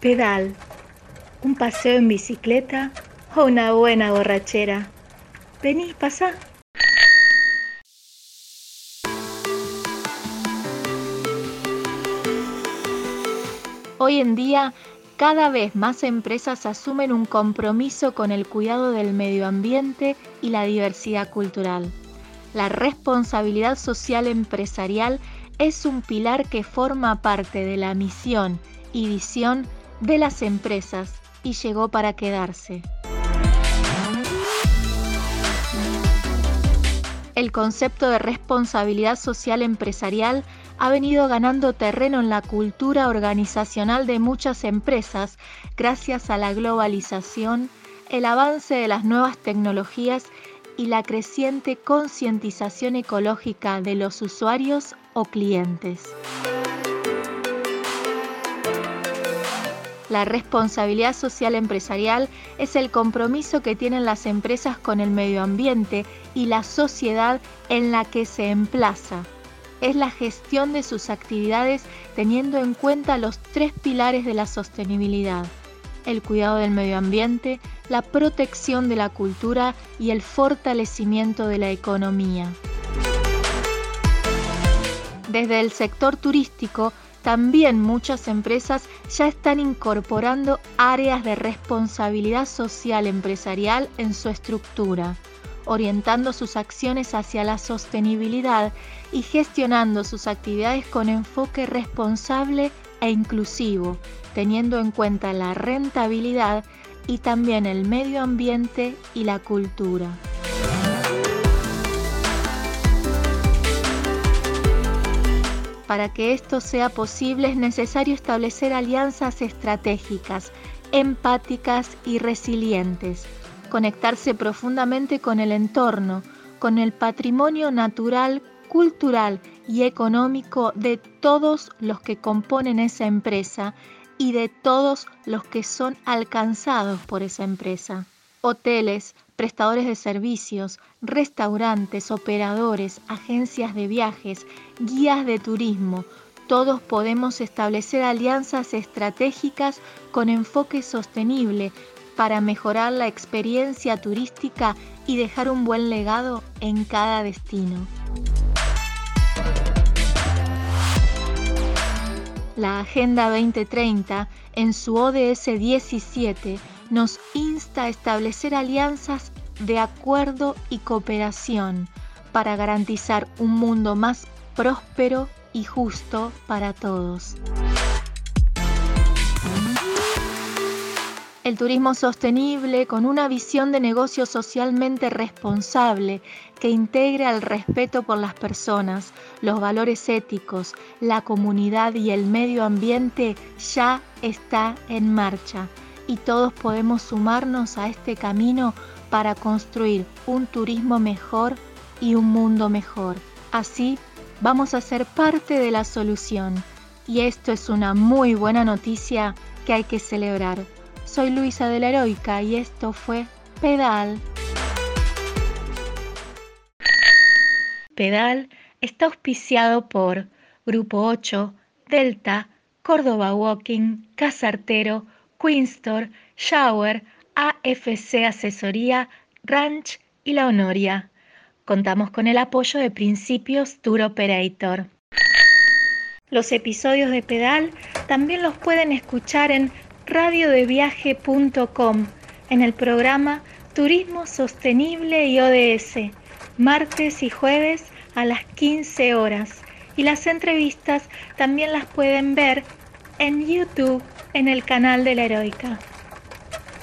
pedal, un paseo en bicicleta o una buena borrachera. Vení, pasa. Hoy en día, cada vez más empresas asumen un compromiso con el cuidado del medio ambiente y la diversidad cultural. La responsabilidad social empresarial es un pilar que forma parte de la misión y visión de las empresas y llegó para quedarse. El concepto de responsabilidad social empresarial ha venido ganando terreno en la cultura organizacional de muchas empresas gracias a la globalización, el avance de las nuevas tecnologías y la creciente concientización ecológica de los usuarios o clientes. La responsabilidad social empresarial es el compromiso que tienen las empresas con el medio ambiente y la sociedad en la que se emplaza. Es la gestión de sus actividades teniendo en cuenta los tres pilares de la sostenibilidad, el cuidado del medio ambiente, la protección de la cultura y el fortalecimiento de la economía. Desde el sector turístico, también muchas empresas ya están incorporando áreas de responsabilidad social empresarial en su estructura, orientando sus acciones hacia la sostenibilidad y gestionando sus actividades con enfoque responsable e inclusivo, teniendo en cuenta la rentabilidad y también el medio ambiente y la cultura. Para que esto sea posible es necesario establecer alianzas estratégicas, empáticas y resilientes, conectarse profundamente con el entorno, con el patrimonio natural, cultural y económico de todos los que componen esa empresa y de todos los que son alcanzados por esa empresa. Hoteles, prestadores de servicios, restaurantes, operadores, agencias de viajes, guías de turismo, todos podemos establecer alianzas estratégicas con enfoque sostenible para mejorar la experiencia turística y dejar un buen legado en cada destino. La Agenda 2030, en su ODS 17, nos insta a establecer alianzas de acuerdo y cooperación para garantizar un mundo más próspero y justo para todos. El turismo sostenible con una visión de negocio socialmente responsable que integre al respeto por las personas, los valores éticos, la comunidad y el medio ambiente ya está en marcha y todos podemos sumarnos a este camino para construir un turismo mejor y un mundo mejor. Así vamos a ser parte de la solución y esto es una muy buena noticia que hay que celebrar. Soy Luisa de la Heroica y esto fue Pedal. Pedal está auspiciado por Grupo 8, Delta, Córdoba Walking, Casartero, Queenstore, Shower, AFC Asesoría, Ranch y La Honoria. Contamos con el apoyo de Principios Tour Operator. Los episodios de Pedal también los pueden escuchar en radiodeviaje.com en el programa Turismo Sostenible y ODS, martes y jueves a las 15 horas. Y las entrevistas también las pueden ver en YouTube en el canal de la Heroica.